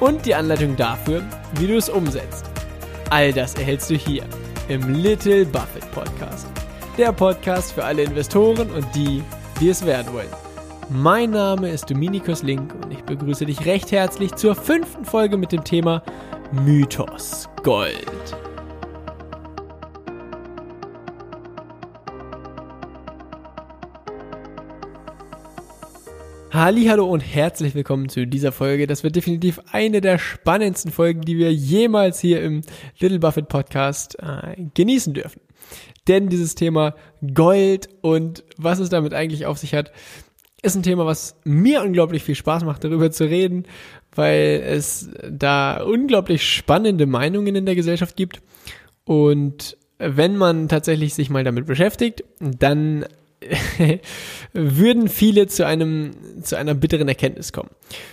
und die Anleitung dafür, wie du es umsetzt. All das erhältst du hier im Little Buffett Podcast. Der Podcast für alle Investoren und die, die es werden wollen. Mein Name ist Dominikus Link und ich begrüße dich recht herzlich zur fünften Folge mit dem Thema Mythos Gold. Hallo und herzlich willkommen zu dieser Folge. Das wird definitiv eine der spannendsten Folgen, die wir jemals hier im Little Buffett Podcast äh, genießen dürfen. Denn dieses Thema Gold und was es damit eigentlich auf sich hat, ist ein Thema, was mir unglaublich viel Spaß macht, darüber zu reden, weil es da unglaublich spannende Meinungen in der Gesellschaft gibt. Und wenn man tatsächlich sich mal damit beschäftigt, dann würden viele zu einem, zu einer bitteren Erkenntnis kommen.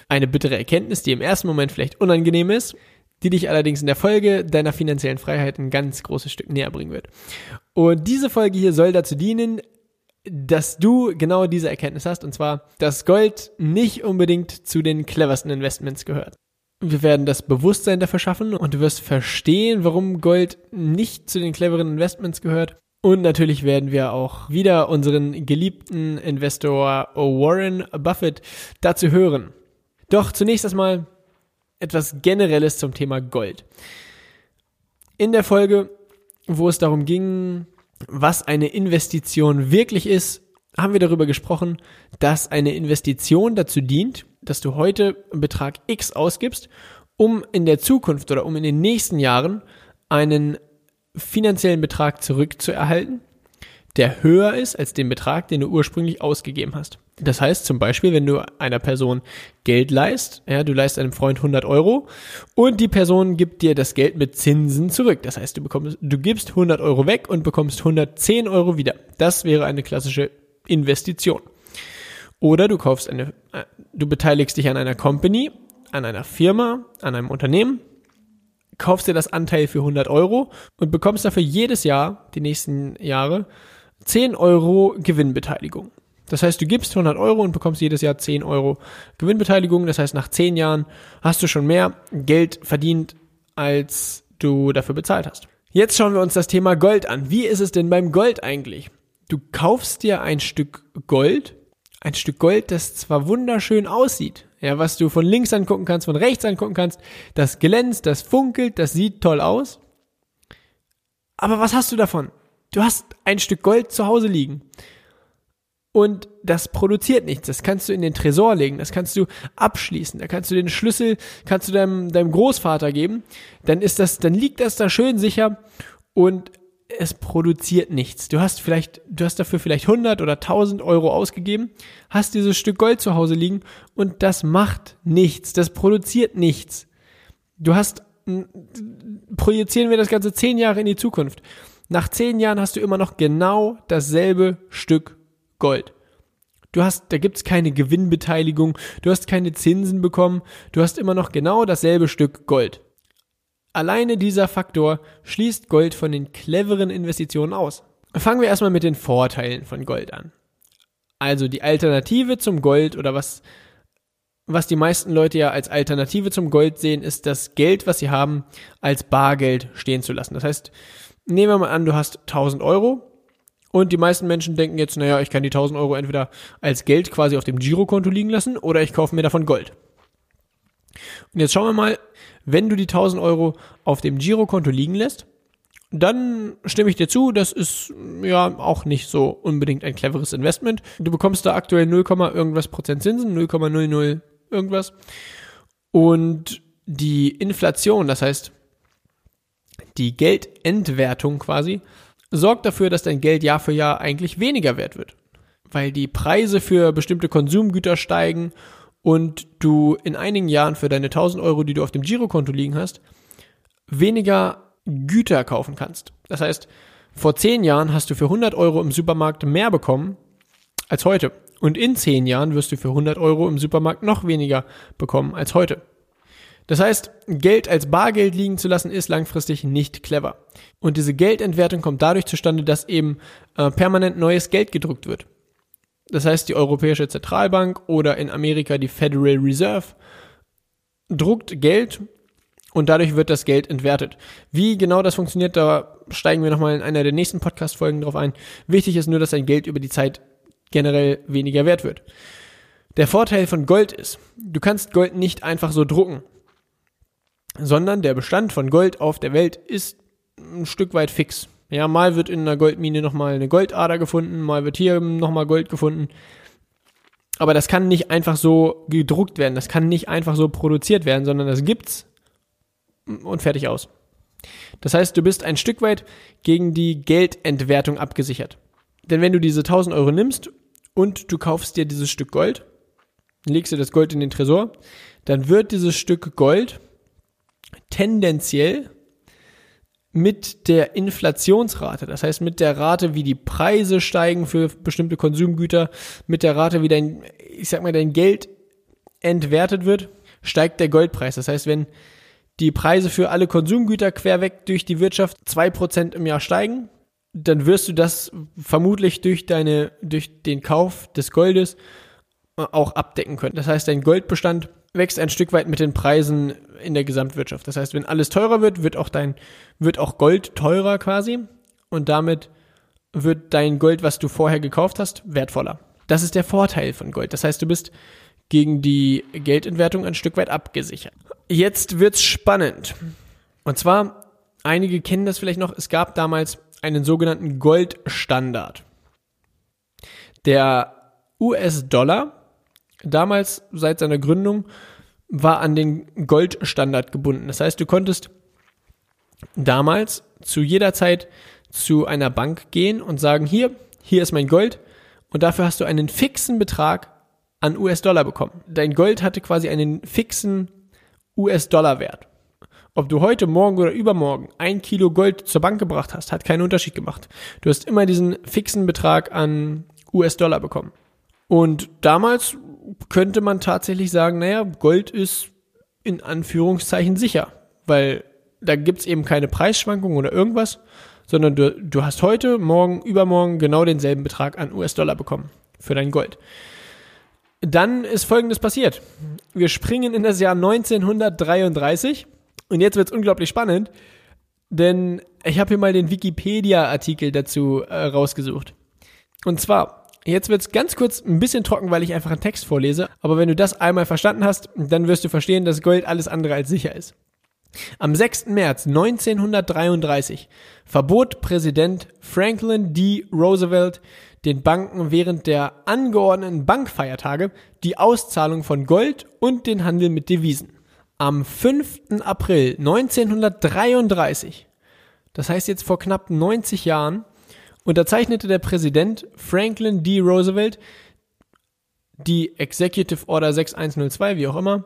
Eine bittere Erkenntnis, die im ersten Moment vielleicht unangenehm ist, die dich allerdings in der Folge deiner finanziellen Freiheit ein ganz großes Stück näher bringen wird. Und diese Folge hier soll dazu dienen, dass du genau diese Erkenntnis hast, und zwar, dass Gold nicht unbedingt zu den cleversten Investments gehört. Wir werden das Bewusstsein dafür schaffen und du wirst verstehen, warum Gold nicht zu den cleveren Investments gehört und natürlich werden wir auch wieder unseren geliebten Investor Warren Buffett dazu hören. Doch zunächst erstmal etwas Generelles zum Thema Gold. In der Folge, wo es darum ging, was eine Investition wirklich ist, haben wir darüber gesprochen, dass eine Investition dazu dient, dass du heute einen Betrag X ausgibst, um in der Zukunft oder um in den nächsten Jahren einen finanziellen Betrag zurückzuerhalten, der höher ist als den Betrag, den du ursprünglich ausgegeben hast. Das heißt zum Beispiel, wenn du einer Person Geld leist, ja, du leist einem Freund 100 Euro und die Person gibt dir das Geld mit Zinsen zurück. Das heißt, du bekommst, du gibst 100 Euro weg und bekommst 110 Euro wieder. Das wäre eine klassische Investition. Oder du kaufst eine, äh, du beteiligst dich an einer Company, an einer Firma, an einem Unternehmen kaufst dir das Anteil für 100 Euro und bekommst dafür jedes Jahr, die nächsten Jahre, 10 Euro Gewinnbeteiligung. Das heißt, du gibst 100 Euro und bekommst jedes Jahr 10 Euro Gewinnbeteiligung. Das heißt, nach 10 Jahren hast du schon mehr Geld verdient, als du dafür bezahlt hast. Jetzt schauen wir uns das Thema Gold an. Wie ist es denn beim Gold eigentlich? Du kaufst dir ein Stück Gold, ein Stück Gold, das zwar wunderschön aussieht, ja, was du von links angucken kannst, von rechts angucken kannst, das glänzt, das funkelt, das sieht toll aus. Aber was hast du davon? Du hast ein Stück Gold zu Hause liegen. Und das produziert nichts. Das kannst du in den Tresor legen. Das kannst du abschließen. Da kannst du den Schlüssel, kannst du deinem, deinem Großvater geben. Dann ist das, dann liegt das da schön sicher. Und es produziert nichts. Du hast vielleicht, du hast dafür vielleicht 100 oder 1000 Euro ausgegeben, hast dieses Stück Gold zu Hause liegen und das macht nichts. Das produziert nichts. Du hast, projizieren wir das Ganze zehn Jahre in die Zukunft. Nach zehn Jahren hast du immer noch genau dasselbe Stück Gold. Du hast, da gibt's keine Gewinnbeteiligung, du hast keine Zinsen bekommen, du hast immer noch genau dasselbe Stück Gold. Alleine dieser Faktor schließt Gold von den cleveren Investitionen aus. Fangen wir erstmal mit den Vorteilen von Gold an. Also die Alternative zum Gold oder was, was die meisten Leute ja als Alternative zum Gold sehen, ist das Geld, was sie haben, als Bargeld stehen zu lassen. Das heißt, nehmen wir mal an, du hast 1000 Euro und die meisten Menschen denken jetzt, naja, ich kann die 1000 Euro entweder als Geld quasi auf dem Girokonto liegen lassen oder ich kaufe mir davon Gold. Und jetzt schauen wir mal, wenn du die 1000 Euro auf dem Girokonto liegen lässt, dann stimme ich dir zu, das ist ja auch nicht so unbedingt ein cleveres Investment. Du bekommst da aktuell 0, irgendwas Prozent Zinsen, 0,00 irgendwas. Und die Inflation, das heißt die Geldentwertung quasi, sorgt dafür, dass dein Geld Jahr für Jahr eigentlich weniger wert wird. Weil die Preise für bestimmte Konsumgüter steigen und du in einigen Jahren für deine 1000 Euro, die du auf dem Girokonto liegen hast, weniger Güter kaufen kannst. Das heißt, vor 10 Jahren hast du für 100 Euro im Supermarkt mehr bekommen als heute. Und in 10 Jahren wirst du für 100 Euro im Supermarkt noch weniger bekommen als heute. Das heißt, Geld als Bargeld liegen zu lassen, ist langfristig nicht clever. Und diese Geldentwertung kommt dadurch zustande, dass eben äh, permanent neues Geld gedruckt wird. Das heißt, die Europäische Zentralbank oder in Amerika die Federal Reserve druckt Geld und dadurch wird das Geld entwertet. Wie genau das funktioniert, da steigen wir nochmal in einer der nächsten Podcast-Folgen drauf ein. Wichtig ist nur, dass dein Geld über die Zeit generell weniger wert wird. Der Vorteil von Gold ist, du kannst Gold nicht einfach so drucken sondern der Bestand von Gold auf der Welt ist ein Stück weit fix. Ja, mal wird in einer Goldmine nochmal eine Goldader gefunden, mal wird hier nochmal Gold gefunden. Aber das kann nicht einfach so gedruckt werden, das kann nicht einfach so produziert werden, sondern das gibt's und fertig aus. Das heißt, du bist ein Stück weit gegen die Geldentwertung abgesichert. Denn wenn du diese 1000 Euro nimmst und du kaufst dir dieses Stück Gold, legst du das Gold in den Tresor, dann wird dieses Stück Gold tendenziell mit der Inflationsrate, das heißt mit der Rate, wie die Preise steigen für bestimmte Konsumgüter, mit der Rate, wie dein, ich sag mal, dein Geld entwertet wird, steigt der Goldpreis. Das heißt, wenn die Preise für alle Konsumgüter querweg durch die Wirtschaft zwei Prozent im Jahr steigen, dann wirst du das vermutlich durch deine, durch den Kauf des Goldes auch abdecken können. Das heißt, dein Goldbestand wächst ein Stück weit mit den Preisen in der Gesamtwirtschaft. Das heißt, wenn alles teurer wird, wird auch dein, wird auch Gold teurer quasi und damit wird dein Gold, was du vorher gekauft hast, wertvoller. Das ist der Vorteil von Gold. Das heißt, du bist gegen die Geldentwertung ein Stück weit abgesichert. Jetzt wird's spannend. Und zwar, einige kennen das vielleicht noch, es gab damals einen sogenannten Goldstandard. Der US-Dollar damals seit seiner Gründung war an den Goldstandard gebunden. Das heißt, du konntest damals zu jeder Zeit zu einer Bank gehen und sagen, hier, hier ist mein Gold und dafür hast du einen fixen Betrag an US-Dollar bekommen. Dein Gold hatte quasi einen fixen US-Dollar-Wert. Ob du heute, morgen oder übermorgen ein Kilo Gold zur Bank gebracht hast, hat keinen Unterschied gemacht. Du hast immer diesen fixen Betrag an US-Dollar bekommen. Und damals könnte man tatsächlich sagen, naja, Gold ist in Anführungszeichen sicher, weil da gibt's eben keine Preisschwankungen oder irgendwas, sondern du, du hast heute, morgen, übermorgen genau denselben Betrag an US-Dollar bekommen für dein Gold. Dann ist Folgendes passiert. Wir springen in das Jahr 1933 und jetzt wird's unglaublich spannend, denn ich habe hier mal den Wikipedia-Artikel dazu äh, rausgesucht. Und zwar Jetzt wird's ganz kurz ein bisschen trocken, weil ich einfach einen Text vorlese. Aber wenn du das einmal verstanden hast, dann wirst du verstehen, dass Gold alles andere als sicher ist. Am 6. März 1933 verbot Präsident Franklin D. Roosevelt den Banken während der angeordneten Bankfeiertage die Auszahlung von Gold und den Handel mit Devisen. Am 5. April 1933, das heißt jetzt vor knapp 90 Jahren, unterzeichnete der Präsident Franklin D. Roosevelt die Executive Order 6102, wie auch immer,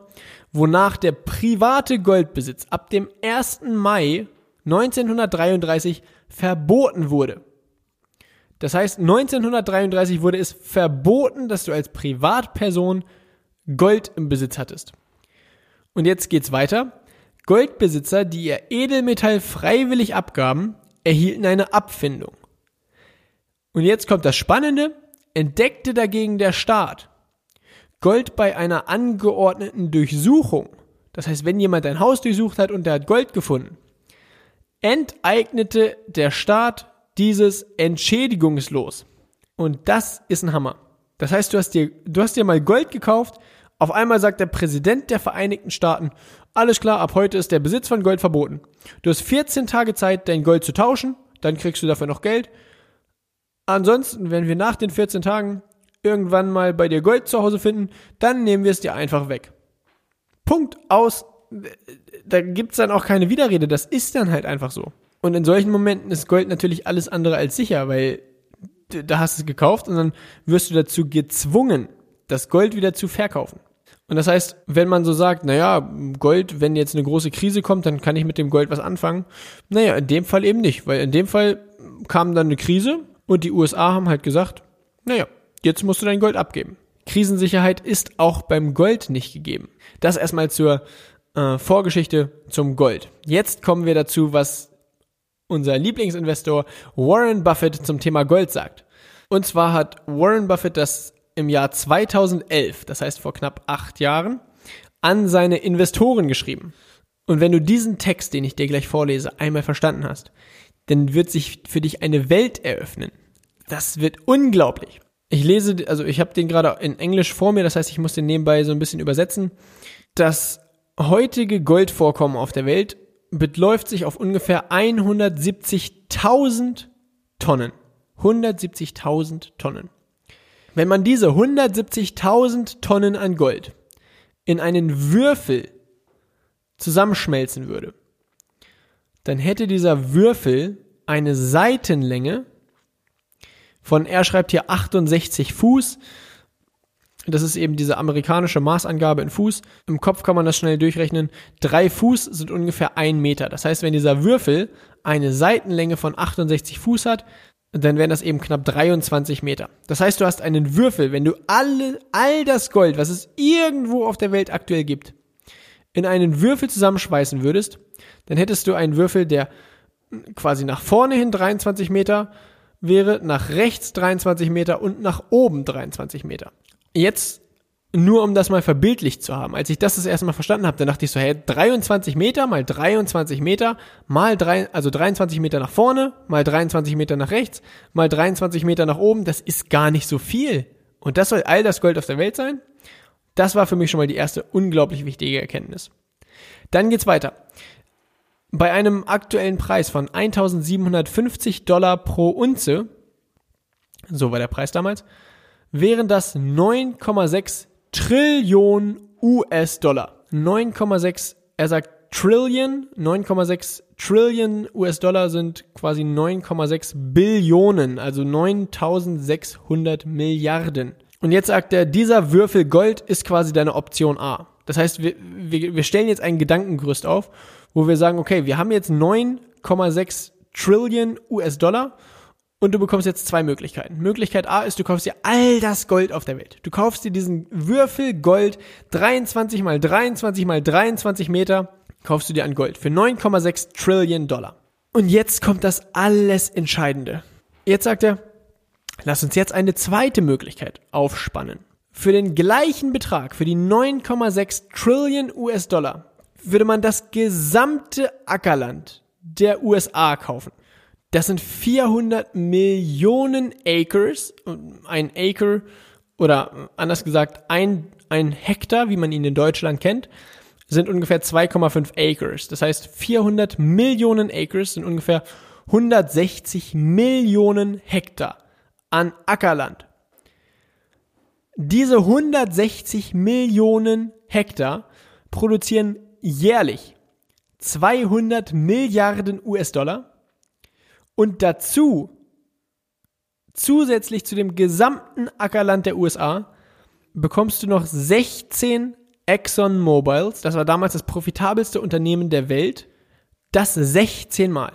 wonach der private Goldbesitz ab dem 1. Mai 1933 verboten wurde. Das heißt, 1933 wurde es verboten, dass du als Privatperson Gold im Besitz hattest. Und jetzt geht's weiter. Goldbesitzer, die ihr Edelmetall freiwillig abgaben, erhielten eine Abfindung. Und jetzt kommt das Spannende, entdeckte dagegen der Staat Gold bei einer angeordneten Durchsuchung, das heißt, wenn jemand ein Haus durchsucht hat und der hat Gold gefunden, enteignete der Staat dieses entschädigungslos. Und das ist ein Hammer. Das heißt, du hast dir, du hast dir mal Gold gekauft, auf einmal sagt der Präsident der Vereinigten Staaten, alles klar, ab heute ist der Besitz von Gold verboten. Du hast 14 Tage Zeit, dein Gold zu tauschen, dann kriegst du dafür noch Geld Ansonsten, wenn wir nach den 14 Tagen irgendwann mal bei dir Gold zu Hause finden, dann nehmen wir es dir einfach weg. Punkt aus. Da gibt's dann auch keine Widerrede. Das ist dann halt einfach so. Und in solchen Momenten ist Gold natürlich alles andere als sicher, weil da hast du es gekauft und dann wirst du dazu gezwungen, das Gold wieder zu verkaufen. Und das heißt, wenn man so sagt, naja, Gold, wenn jetzt eine große Krise kommt, dann kann ich mit dem Gold was anfangen. Naja, in dem Fall eben nicht, weil in dem Fall kam dann eine Krise und die USA haben halt gesagt, naja, jetzt musst du dein Gold abgeben. Krisensicherheit ist auch beim Gold nicht gegeben. Das erstmal zur äh, Vorgeschichte zum Gold. Jetzt kommen wir dazu, was unser Lieblingsinvestor Warren Buffett zum Thema Gold sagt. Und zwar hat Warren Buffett das im Jahr 2011, das heißt vor knapp acht Jahren, an seine Investoren geschrieben. Und wenn du diesen Text, den ich dir gleich vorlese, einmal verstanden hast, dann wird sich für dich eine Welt eröffnen. Das wird unglaublich. Ich lese, also ich habe den gerade in Englisch vor mir, das heißt, ich muss den nebenbei so ein bisschen übersetzen. Das heutige Goldvorkommen auf der Welt beläuft sich auf ungefähr 170.000 Tonnen. 170.000 Tonnen. Wenn man diese 170.000 Tonnen an Gold in einen Würfel zusammenschmelzen würde, dann hätte dieser Würfel eine Seitenlänge von, er schreibt hier 68 Fuß. Das ist eben diese amerikanische Maßangabe in Fuß. Im Kopf kann man das schnell durchrechnen. Drei Fuß sind ungefähr ein Meter. Das heißt, wenn dieser Würfel eine Seitenlänge von 68 Fuß hat, dann wären das eben knapp 23 Meter. Das heißt, du hast einen Würfel, wenn du alle, all das Gold, was es irgendwo auf der Welt aktuell gibt, in einen Würfel zusammenschweißen würdest, dann hättest du einen Würfel, der quasi nach vorne hin 23 Meter wäre, nach rechts 23 Meter und nach oben 23 Meter. Jetzt nur um das mal verbildlicht zu haben. Als ich das das erste Mal verstanden habe, dann dachte ich so, hey, 23 Meter mal 23 Meter mal drei, also 23 Meter nach vorne, mal 23 Meter nach rechts, mal 23 Meter nach oben, das ist gar nicht so viel. Und das soll all das Gold auf der Welt sein? Das war für mich schon mal die erste unglaublich wichtige Erkenntnis. Dann geht's weiter. Bei einem aktuellen Preis von 1750 Dollar pro Unze, so war der Preis damals, wären das 9,6 Trillionen US-Dollar. 9,6, er sagt Trillion, 9,6 Trillion US-Dollar sind quasi 9,6 Billionen, also 9600 Milliarden. Und jetzt sagt er, dieser Würfel Gold ist quasi deine Option A. Das heißt, wir, wir, wir stellen jetzt ein Gedankengerüst auf, wo wir sagen, okay, wir haben jetzt 9,6 Trillion US-Dollar und du bekommst jetzt zwei Möglichkeiten. Möglichkeit A ist, du kaufst dir all das Gold auf der Welt. Du kaufst dir diesen Würfel Gold 23 mal 23 mal 23 Meter, kaufst du dir an Gold für 9,6 Trillion Dollar. Und jetzt kommt das alles Entscheidende. Jetzt sagt er, lass uns jetzt eine zweite Möglichkeit aufspannen. Für den gleichen Betrag, für die 9,6 Trillion US-Dollar, würde man das gesamte Ackerland der USA kaufen. Das sind 400 Millionen Acres. Ein Acre oder anders gesagt ein, ein Hektar, wie man ihn in Deutschland kennt, sind ungefähr 2,5 Acres. Das heißt 400 Millionen Acres sind ungefähr 160 Millionen Hektar an Ackerland. Diese 160 Millionen Hektar produzieren jährlich 200 Milliarden US-Dollar und dazu, zusätzlich zu dem gesamten Ackerland der USA, bekommst du noch 16 Exxon Mobiles. Das war damals das profitabelste Unternehmen der Welt. Das 16 Mal.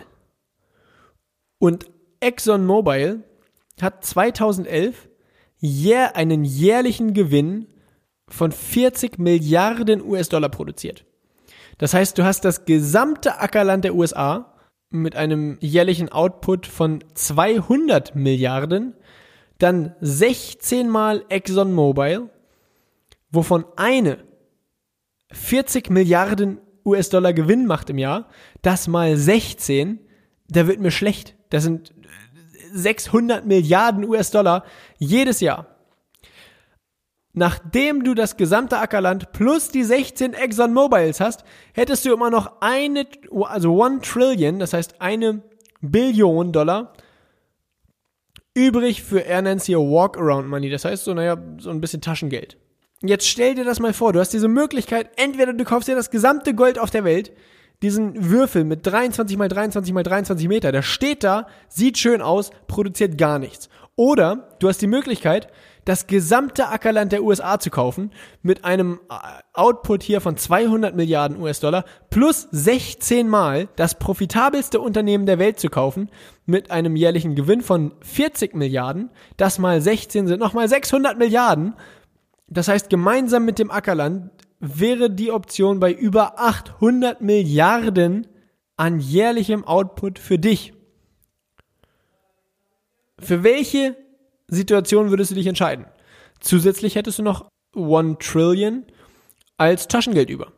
Und Exxon Mobil hat 2011 jähr einen jährlichen Gewinn von 40 Milliarden US-Dollar produziert. Das heißt, du hast das gesamte Ackerland der USA mit einem jährlichen Output von 200 Milliarden, dann 16 mal ExxonMobil, wovon eine 40 Milliarden US-Dollar Gewinn macht im Jahr, das mal 16, da wird mir schlecht. Das sind 600 Milliarden US-Dollar jedes Jahr nachdem du das gesamte Ackerland plus die 16 Exxon Mobiles hast, hättest du immer noch eine, also one Trillion, das heißt eine Billion Dollar übrig für, er nennt Walk-Around Money, das heißt so, naja, so ein bisschen Taschengeld. Jetzt stell dir das mal vor, du hast diese Möglichkeit, entweder du kaufst dir das gesamte Gold auf der Welt, diesen Würfel mit 23 mal 23 mal 23 Meter, der steht da, sieht schön aus, produziert gar nichts. Oder du hast die Möglichkeit, das gesamte Ackerland der USA zu kaufen, mit einem äh, Output hier von 200 Milliarden US-Dollar, plus 16 Mal das profitabelste Unternehmen der Welt zu kaufen, mit einem jährlichen Gewinn von 40 Milliarden, das mal 16 sind nochmal 600 Milliarden. Das heißt, gemeinsam mit dem Ackerland wäre die Option bei über 800 Milliarden an jährlichem Output für dich. Für welche Situation würdest du dich entscheiden? Zusätzlich hättest du noch One Trillion als Taschengeld über.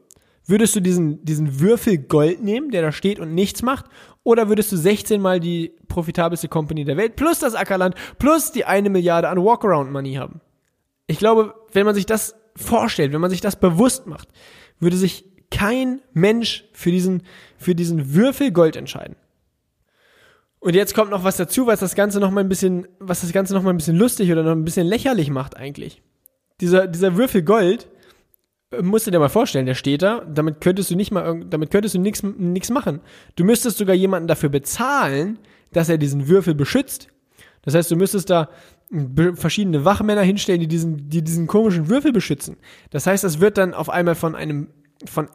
Würdest du diesen, diesen Würfel Gold nehmen, der da steht und nichts macht? Oder würdest du 16 mal die profitabelste Company der Welt plus das Ackerland plus die eine Milliarde an Walkaround Money haben? Ich glaube, wenn man sich das vorstellt, wenn man sich das bewusst macht, würde sich kein Mensch für diesen, für diesen Würfel Gold entscheiden. Und jetzt kommt noch was dazu, was das Ganze noch mal ein bisschen, was das Ganze noch mal ein bisschen lustig oder noch ein bisschen lächerlich macht eigentlich. Dieser, dieser Würfel Gold, äh, musst du dir mal vorstellen, der steht da, damit könntest du nicht mal, damit könntest du nichts, nichts machen. Du müsstest sogar jemanden dafür bezahlen, dass er diesen Würfel beschützt. Das heißt, du müsstest da verschiedene Wachmänner hinstellen, die diesen, die diesen komischen Würfel beschützen. Das heißt, das wird dann auf einmal von einem, von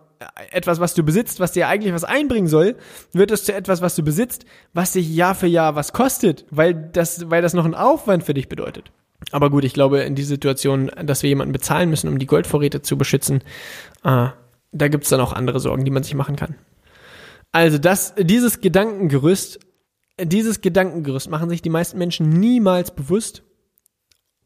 etwas, was du besitzt, was dir eigentlich was einbringen soll, wird es zu etwas, was du besitzt, was dich Jahr für Jahr was kostet, weil das, weil das noch einen Aufwand für dich bedeutet. Aber gut, ich glaube, in die Situation, dass wir jemanden bezahlen müssen, um die Goldvorräte zu beschützen, äh, da gibt's dann auch andere Sorgen, die man sich machen kann. Also das, dieses Gedankengerüst, dieses Gedankengerüst machen sich die meisten Menschen niemals bewusst.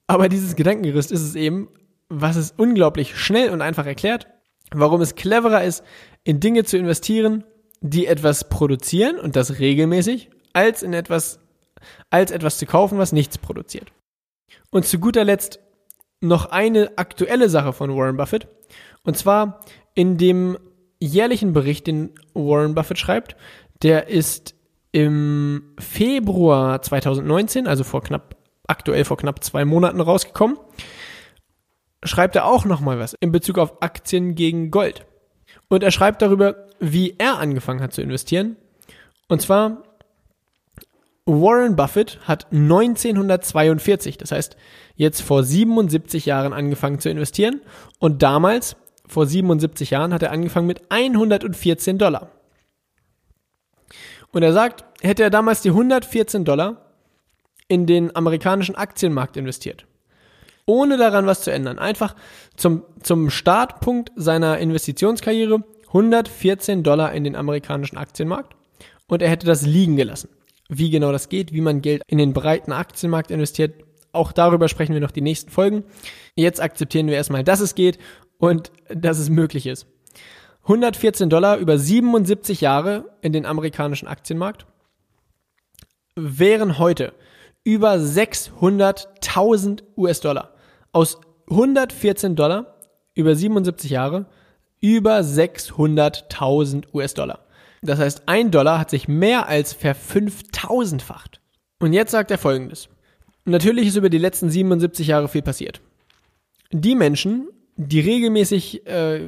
Aber dieses Gedankengerüst ist es eben, was es unglaublich schnell und einfach erklärt warum es cleverer ist, in Dinge zu investieren, die etwas produzieren und das regelmäßig, als in etwas, als etwas zu kaufen, was nichts produziert. Und zu guter Letzt noch eine aktuelle Sache von Warren Buffett. Und zwar in dem jährlichen Bericht, den Warren Buffett schreibt, der ist im Februar 2019, also vor knapp, aktuell vor knapp zwei Monaten rausgekommen schreibt er auch nochmal was in Bezug auf Aktien gegen Gold. Und er schreibt darüber, wie er angefangen hat zu investieren. Und zwar, Warren Buffett hat 1942, das heißt jetzt vor 77 Jahren angefangen zu investieren. Und damals, vor 77 Jahren, hat er angefangen mit 114 Dollar. Und er sagt, hätte er damals die 114 Dollar in den amerikanischen Aktienmarkt investiert ohne daran was zu ändern. Einfach zum, zum Startpunkt seiner Investitionskarriere 114 Dollar in den amerikanischen Aktienmarkt und er hätte das liegen gelassen. Wie genau das geht, wie man Geld in den breiten Aktienmarkt investiert, auch darüber sprechen wir noch die nächsten Folgen. Jetzt akzeptieren wir erstmal, dass es geht und dass es möglich ist. 114 Dollar über 77 Jahre in den amerikanischen Aktienmarkt wären heute über 600.000 US-Dollar aus 114 Dollar über 77 Jahre über 600.000 US-Dollar. Das heißt, ein Dollar hat sich mehr als verfünftausendfacht. Und jetzt sagt er folgendes. Natürlich ist über die letzten 77 Jahre viel passiert. Die Menschen, die regelmäßig äh,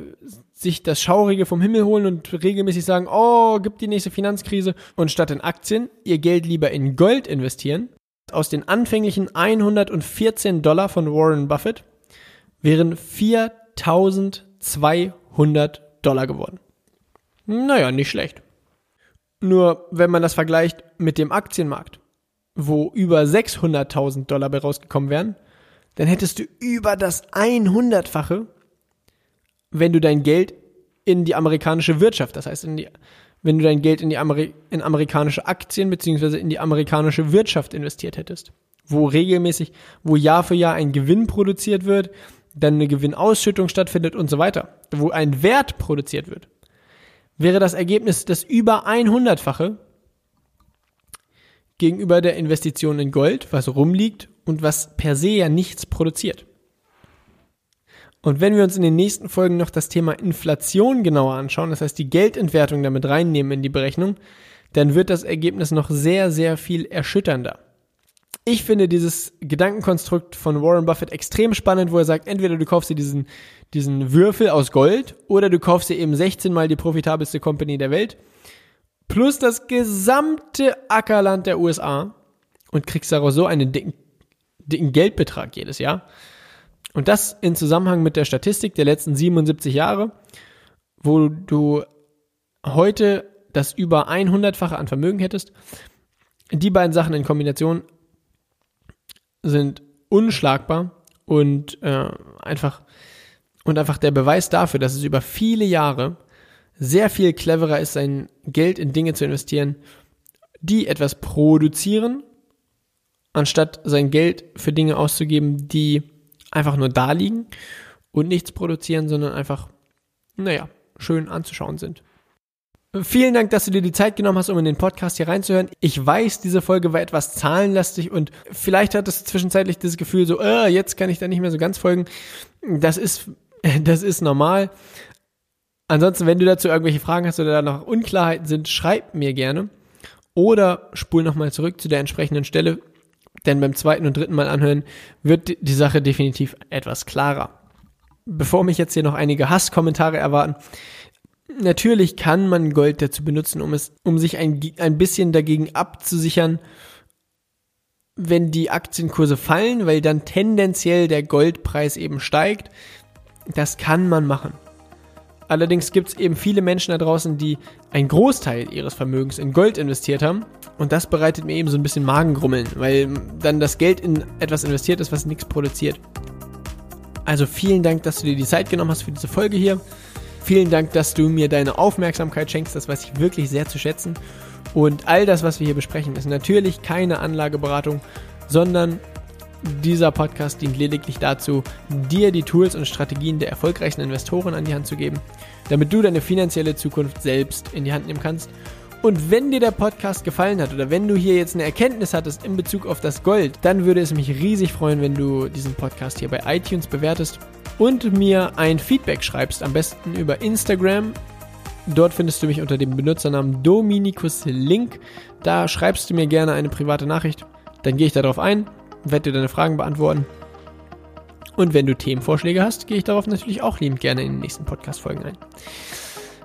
sich das Schaurige vom Himmel holen und regelmäßig sagen, oh, gibt die nächste Finanzkrise und statt in Aktien ihr Geld lieber in Gold investieren, aus den anfänglichen 114 Dollar von Warren Buffett wären 4200 Dollar geworden. Naja, nicht schlecht. Nur wenn man das vergleicht mit dem Aktienmarkt, wo über 600.000 Dollar bei rausgekommen wären, dann hättest du über das 100-fache, wenn du dein Geld in die amerikanische Wirtschaft, das heißt in die wenn du dein Geld in die Ameri in amerikanische Aktien beziehungsweise in die amerikanische Wirtschaft investiert hättest, wo regelmäßig, wo Jahr für Jahr ein Gewinn produziert wird, dann eine Gewinnausschüttung stattfindet und so weiter, wo ein Wert produziert wird, wäre das Ergebnis das über 100-fache gegenüber der Investition in Gold, was rumliegt und was per se ja nichts produziert. Und wenn wir uns in den nächsten Folgen noch das Thema Inflation genauer anschauen, das heißt die Geldentwertung damit reinnehmen in die Berechnung, dann wird das Ergebnis noch sehr, sehr viel erschütternder. Ich finde dieses Gedankenkonstrukt von Warren Buffett extrem spannend, wo er sagt, entweder du kaufst dir diesen, diesen Würfel aus Gold oder du kaufst dir eben 16 mal die profitabelste Company der Welt plus das gesamte Ackerland der USA und kriegst daraus so einen dicken, den Geldbetrag jedes Jahr. Und das in Zusammenhang mit der Statistik der letzten 77 Jahre, wo du heute das über 100-fache an Vermögen hättest. Die beiden Sachen in Kombination sind unschlagbar und äh, einfach und einfach der Beweis dafür, dass es über viele Jahre sehr viel cleverer ist, sein Geld in Dinge zu investieren, die etwas produzieren, anstatt sein Geld für Dinge auszugeben, die einfach nur da liegen und nichts produzieren, sondern einfach, naja, schön anzuschauen sind. Vielen Dank, dass du dir die Zeit genommen hast, um in den Podcast hier reinzuhören. Ich weiß, diese Folge war etwas zahlenlastig und vielleicht hattest du zwischenzeitlich das Gefühl so, äh, jetzt kann ich da nicht mehr so ganz folgen. Das ist, das ist normal. Ansonsten, wenn du dazu irgendwelche Fragen hast oder da noch Unklarheiten sind, schreib mir gerne. Oder spul nochmal zurück zu der entsprechenden Stelle, denn beim zweiten und dritten Mal anhören wird die Sache definitiv etwas klarer. Bevor mich jetzt hier noch einige Hasskommentare erwarten, natürlich kann man Gold dazu benutzen, um es, um sich ein, ein bisschen dagegen abzusichern, wenn die Aktienkurse fallen, weil dann tendenziell der Goldpreis eben steigt. Das kann man machen. Allerdings gibt es eben viele Menschen da draußen, die einen Großteil ihres Vermögens in Gold investiert haben. Und das bereitet mir eben so ein bisschen Magengrummeln, weil dann das Geld in etwas investiert ist, was nichts produziert. Also vielen Dank, dass du dir die Zeit genommen hast für diese Folge hier. Vielen Dank, dass du mir deine Aufmerksamkeit schenkst. Das weiß ich wirklich sehr zu schätzen. Und all das, was wir hier besprechen, ist natürlich keine Anlageberatung, sondern dieser Podcast dient lediglich dazu, dir die Tools und Strategien der erfolgreichsten Investoren an die Hand zu geben, damit du deine finanzielle Zukunft selbst in die Hand nehmen kannst. Und wenn dir der Podcast gefallen hat oder wenn du hier jetzt eine Erkenntnis hattest in Bezug auf das Gold, dann würde es mich riesig freuen, wenn du diesen Podcast hier bei iTunes bewertest und mir ein Feedback schreibst, am besten über Instagram. Dort findest du mich unter dem Benutzernamen Dominikus Link. Da schreibst du mir gerne eine private Nachricht. Dann gehe ich darauf ein werde dir deine Fragen beantworten. Und wenn du Themenvorschläge hast, gehe ich darauf natürlich auch liebend gerne in den nächsten Podcast-Folgen ein.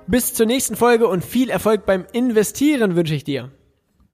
Bis zur nächsten Folge und viel Erfolg beim Investieren wünsche ich dir.